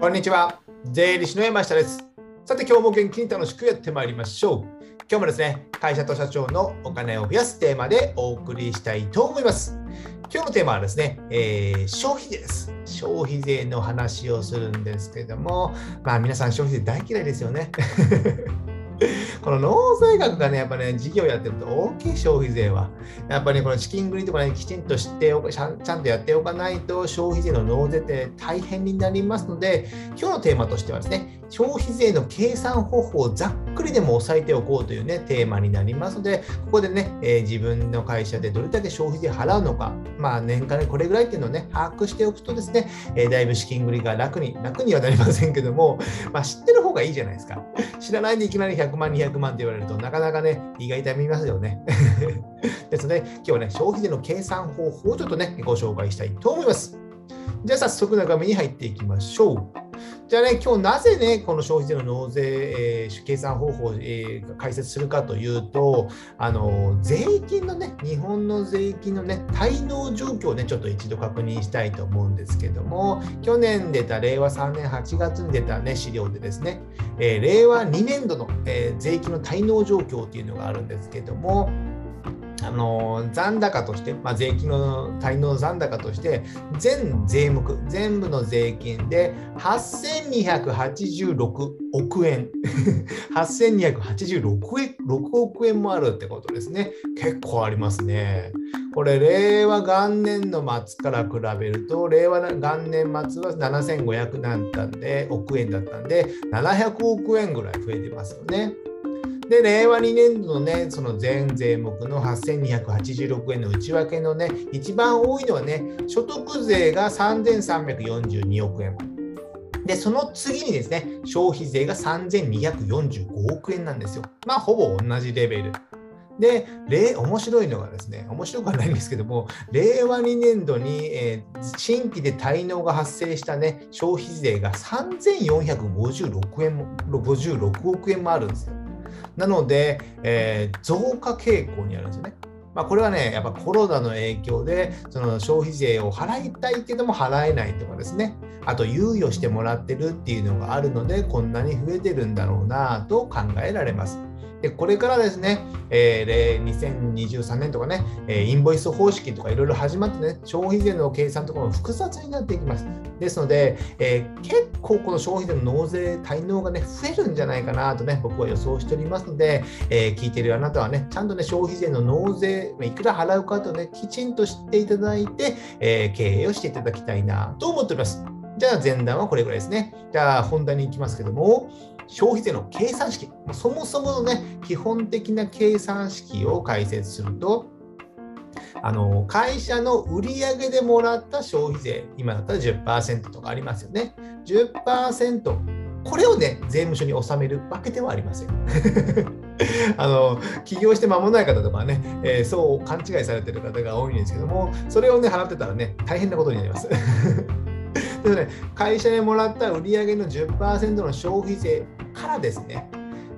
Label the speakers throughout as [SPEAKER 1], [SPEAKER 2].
[SPEAKER 1] こんにちは。税理士の山下です。さて、今日も元気に楽しくやってまいりましょう。今日もですね、会社と社長のお金を増やすテーマでお送りしたいと思います。今日のテーマはですね、えー、消費税です。消費税の話をするんですけども、まあ皆さん消費税大嫌いですよね。この納税額がね、やっぱね、事業やってると大きい消費税は。やっぱり、ね、この資金繰りとかね、きちんと知ってちゃんとやっておかないと、消費税の納税って大変になりますので、今日のテーマとしてはですね、消費税の計算方法をざっくりでも押さえておこうというね、テーマになりますので、ここでね、えー、自分の会社でどれだけ消費税払うのか、まあ年間でこれぐらいっていうのをね、把握しておくとですね、えー、だいぶ資金繰りが楽に、楽にはなりませんけども、まあ知ってる方がいいじゃないですか。知らないでいきなり100万、200万って言われるとなかなかね、胃が痛みますよね。ですので、今日はね、消費税の計算方法をちょっとね、ご紹介したいと思います。じゃあ早速中身に入っていきましょう。じゃあね、今日なぜね、この消費税の納税、えー、計算方法を、えー、解説するかというと、あの税金のね、日本の税金のね、滞納状況をね、ちょっと一度確認したいと思うんですけども、去年出た令和3年8月に出たね、資料でですね、えー、令和2年度の、え税金の滞納状況っていうのがあるんですけども、あの残高として、まあ、税金の滞納残高として全税目全部の税金で8286億円。8286円6億円もあるってことですね。結構ありますね。これ令和元年の末から比べると令和元年末は7500だったんで億円だったんで700億円ぐらい増えてますよね。で、令和2年度のね、その全税目の8286円の内訳のね、一番多いのはね、所得税が3342億円。で、その次にですね、消費税が3245億円なんですよ。まあ、ほぼ同じレベル。で、面白いのがですね、面白くはないんですけども、令和2年度に、えー、新規で滞納が発生したね、消費税が3456円も、56億円もあるんですよ。なので、えー、増加傾向にあるんですよね。まあ、これはね、やっぱコロナの影響で、その消費税を払いたいけども払えないとかですね、あと猶予してもらってるっていうのがあるので、こんなに増えてるんだろうなと考えられます。でこれからですね、えー、2023年とかね、えインボイス方式とかいろいろ始まってね、消費税の計算とかも複雑になっていきます。ですので、えー、結構この消費税の納税滞納がね、増えるんじゃないかなとね、僕は予想しておりますので、えー、聞いているあなたはね、ちゃんとね、消費税の納税、いくら払うかとね、きちんと知っていただいて、え経営をしていただきたいなと思っております。じゃあ前段はこれぐらいですね。じゃあ本題に行きますけども、消費税の計算式、そもそものね、基本的な計算式を解説すると、あの会社の売上でもらった消費税、今だったら10%とかありますよね。10%、これをね、税務署に納めるわけではありません。あの起業して間もない方とかね、えー、そう勘違いされてる方が多いんですけども、それをね、払ってたらね、大変なことになります。でね、会社でもらった売上の10%の消費税からですね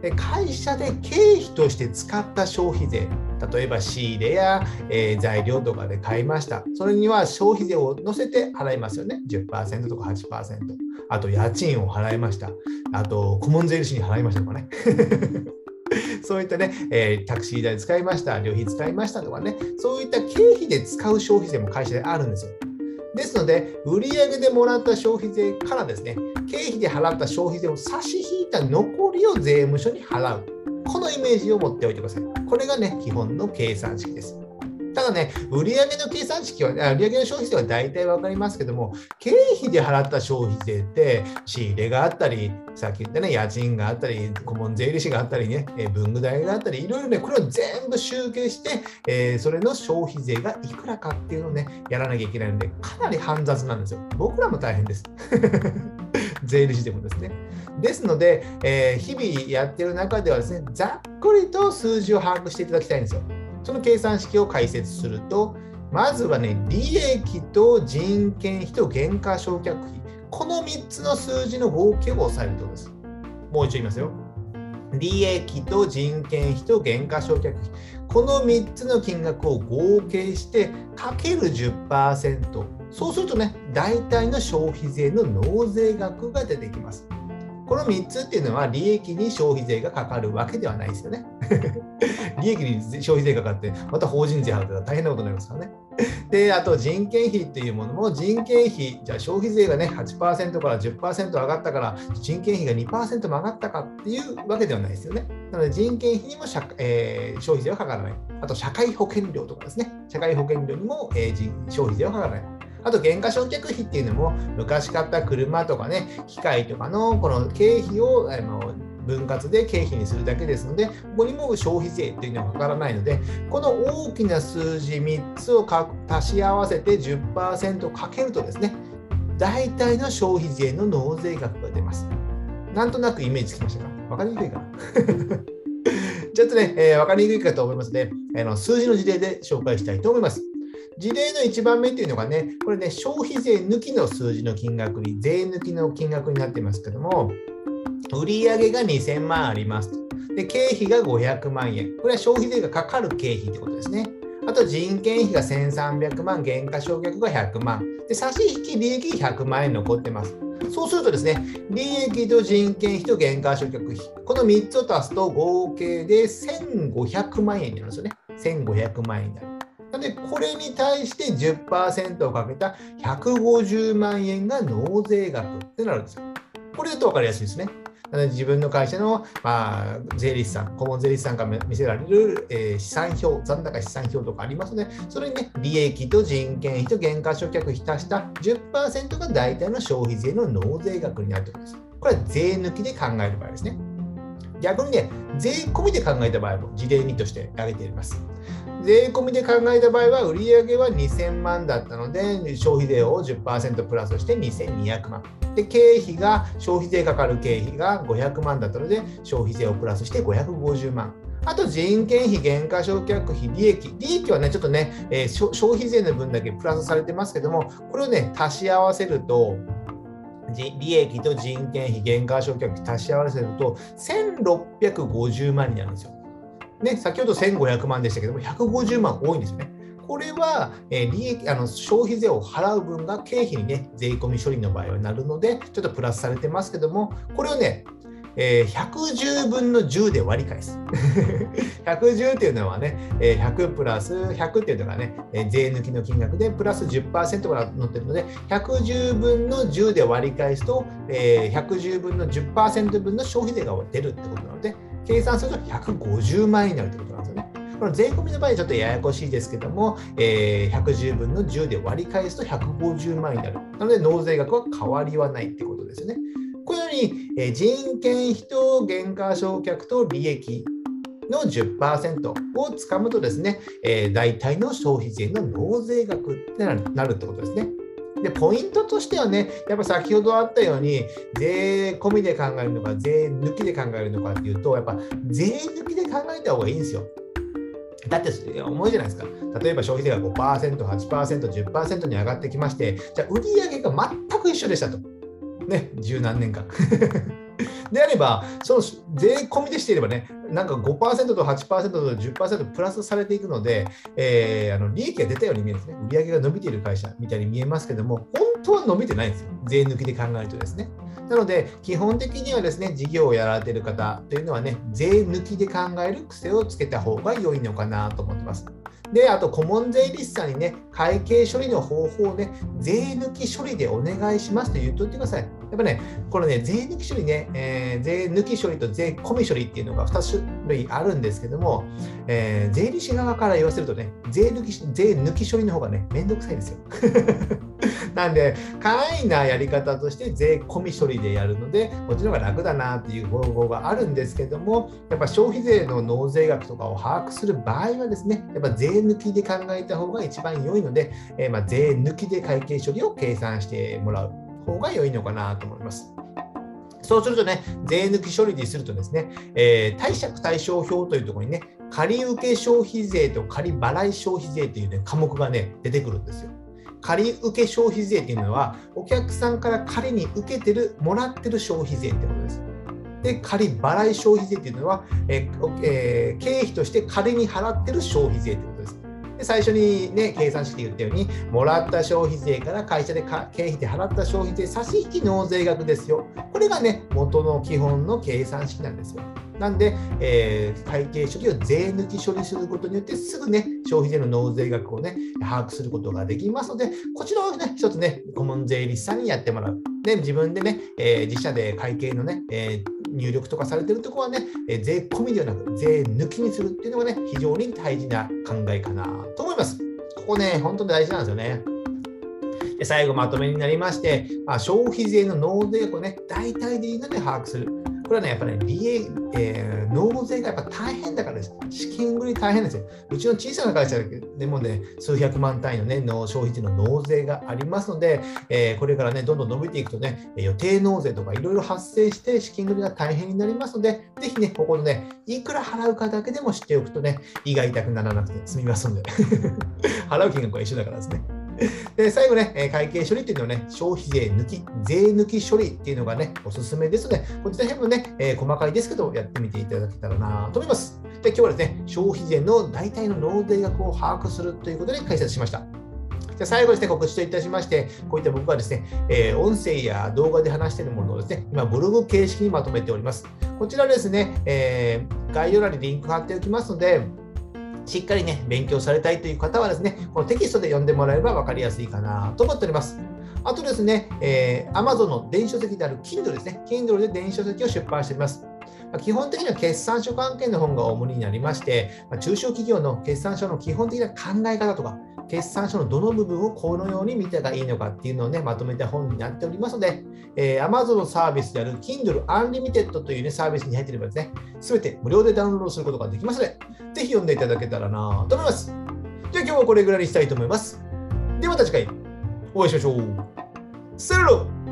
[SPEAKER 1] で、会社で経費として使った消費税、例えば仕入れや、えー、材料とかで買いました。それには消費税を乗せて払いますよね。10%とか8%。あと家賃を払いました。あと顧問税理士に払いましたとかね。そういったね、えー、タクシー代使いました、旅費使いましたとかね、そういった経費で使う消費税も会社であるんですよ。ですので、売上でもらった消費税からですね、経費で払った消費税を差し引いた残りを税務署に払う。このイメージを持っておいてください。これがね、基本の計算式です。ただね、売上の計算式は、売上の消費税は大体分かりますけども、経費で払った消費税って、仕入れがあったり、さっき言ったね、家賃があったり、顧問税理士があったりね、文具代があったり、いろいろね、これを全部集計して、えー、それの消費税がいくらかっていうのをね、やらなきゃいけないので、かなり煩雑なんですよ。僕らも大変です。税理士でもですね。ですので、えー、日々やってる中ではですね、ざっくりと数字を把握していただきたいんですよ。その計算式を解説すると、まずはね、利益と人件費と原価償却費、この3つの数字の合計を抑えるとです。もう一度言いますよ。利益と人件費と減価償却費この3つの金額を合計してかける10%そうするとね大体の消費税の納税額が出てきますこの3つっていうのは利益に消費税がかかるわけではないですよね。利益に消費税がかかって、また法人税払ったら大変なことになりますからね。で、あと人件費っていうものも人件費、じゃあ消費税がね8%から10%上がったから人件費が2%も上がったかっていうわけではないですよね。なので人件費にも社、えー、消費税はかからない。あと社会保険料とかですね。社会保険料にも、えー、消費税はかからない。あと減価償却費っていうのも昔買った車とかね機械とかのこの経費をあの分割で経費にするだけですので、ここにも消費税というのはかからないので、この大きな数字3つを足し合わせて10%かけるとですね、大体の消費税の納税額が出ます。なんとなくイメージつきましたか？分かりにくいかな？ちょっとね、えー、分かりにくいかと思いますので、あの数字の事例で紹介したいと思います。事例の1番目っていうのがね、これね、消費税抜きの数字の金額に、税抜きの金額になってますけども、売上が2000万ありますと。で、経費が500万円。これは消費税がかかる経費ってことですね。あと人件費が1300万、減価償却が100万。で、差し引き利益100万円残ってます。そうするとですね、利益と人件費と減価償却費、この3つを足すと合計で1500万円になるんですよね。1500万円になる。なので、これに対して10%をかけた150万円が納税額ってなるんですよ。これだと分かりやすいですね。自分の会社の、まあ、税理士さん、顧問税理士さんから見せられる、えー、資産表、残高資産表とかありますので、それにね、利益と人件費と減価償却費足した10%が大体の消費税の納税額になるということです。これは税抜きで考える場合ですね。逆にね、税込みで考えた場合も事例2として挙げています。税込みで考えた場合は、売上は2000万だったので、消費税を10%プラスして2200万。で、経費が、消費税かかる経費が500万だったので、消費税をプラスして550万。あと人件費、減価償却費、利益。利益はね、ちょっとね、えー、消費税の分だけプラスされてますけども、これをね、足し合わせると、利益と人件費、減価償却費足し合わせると、1650万になるんですよ。ね、先ほど1500万でしたけども、150万多いんですよね。これは、え、利益あの消費税を払う分が経費にね、税込み処理の場合はなるので、ちょっとプラスされてますけども、これをね、えー、110分の10で割り返す。110っていうのはね、え、100プラス100っていうのがね、税抜きの金額でプラス10%が載ってるので、110分の10で割り返すと、えー、110分の10%分の消費税が出るってことなので、計算すると150万円になるということなんですよね。この税込みの場合ちょっとややこしいですけども、えー、110分の10で割り返すと150万円になる。なので納税額は変わりはないってことですよね。このように、人件費と原価償却と利益の10%をつかむとですね、えー、大体の消費税の納税額ってなるってことですね。で、ポイントとしてはね、やっぱ先ほどあったように、税込みで考えるのか、税抜きで考えるのかっていうと、やっぱ税抜きで考えた方がいいんですよ。だって重いじゃないですか。例えば消費税が5%、8%、10%に上がってきまして、じゃあ売上が全く一緒でしたと。ね、十何年間。であれば、その税込みでしていればね、なんか5%と8%と10%プラスされていくので、えー、あの利益が出たように見えるんですね。売上が伸びている会社みたいに見えますけども、本当は伸びてないんですよ。税抜きで考えるとですね。なので、基本的にはですね、事業をやられている方というのはね、税抜きで考える癖をつけた方が良いのかなと思ってます。で、あと顧問税理士さんにね、会計処理の方法をね、税抜き処理でお願いしますと言っといてください。やっぱね、このね、税抜き処理ね、えー、税抜き処理と税込み処理っていうのが2種類あるんですけども、えー、税理士側から言わせるとね、税抜き税抜き処理の方がね、めんどくさいですよ。なんで、簡易なやり方として税込み処理でやるので、こっちの方が楽だなっていう方法があるんですけども、やっぱ消費税の納税額とかを把握する場合はですね、やっぱ税抜きで考えた方が一番良いので、えー、ま税抜きで会計処理を計算してもらう方が良いのかなと思います。そうするとね、税抜き処理にするとですね、えー、貸借対照表というところにね、借受消費税と借払い消費税という、ね、科目がね、出てくるんですよ。借受消費税っていうのは、お客さんから仮に受けてる、もらってる消費税ってことです。で、仮払い消費税っていうのは、えーえー、経費として仮に払ってる消費税ということ。最初に、ね、計算して言ったように、もらった消費税から会社で経費で払った消費税差し引き納税額ですよ。これがね、元の基本の計算式なんですよ。なんで、えー、会計処理を税抜き処理することによって、すぐね、消費税の納税額をね、把握することができますので、こちらをね、一つね、顧問税理士さんにやってもらう。で、自分でね、えー、自社で会計のね、えー、入力とかされてるところはね、えー、税込みではなく、税抜きにするっていうのがね、非常に大事な考えかなと思います。ここね、本当に大事なんですよね。で最後まとめになりまして、まあ、消費税の納税額をね、大体でいいので把握する。これはね、やっぱり、ね、利益、えー、納税がやっぱ大変だからです。資金繰り大変ですよ。うちの小さな会社でもね、数百万単位のね、の消費税の納税がありますので、えー、これからね、どんどん伸びていくとね、予定納税とかいろいろ発生して資金繰りが大変になりますので、ぜひね、ここのね、いくら払うかだけでも知っておくとね、胃が痛くならなくて済みますので 払う金額は一緒だからですね。で最後ね、会計処理っていうのはね、消費税抜き、税抜き処理っていうのがね、おすすめですので、こちら辺もね、えー、細かいですけど、やってみていただけたらなと思います。で、今日はですね、消費税の大体の納税額を把握するということで解説しました。じゃ最後ですね、告知といたしまして、こういった僕がですね、えー、音声や動画で話しているものをですね、今、ブログ形式にまとめております。こちらですね、えー、概要欄にリンク貼っておきますので、しっかりね、勉強されたいという方はですね、このテキストで読んでもらえれば分かりやすいかなと思っております。あとですね、えー、Amazon の電子書籍である Kindle ですね。Kindle で電子書籍を出版しております。基本的には決算書関係の本が主になりまして、中小企業の決算書の基本的な考え方とか、決算書のどの部分をこのように見たらいいのかっていうのをね、まとめた本になっておりますので、えー、Amazon のサービスである Kindle Unlimited という、ね、サービスに入っていればですね、すべて無料でダウンロードすることができますので、ぜひ読んでいただけたらなと思います。じゃあ今日はこれぐらいにしたいと思います。ではまた次回お会いしましょう。さよなら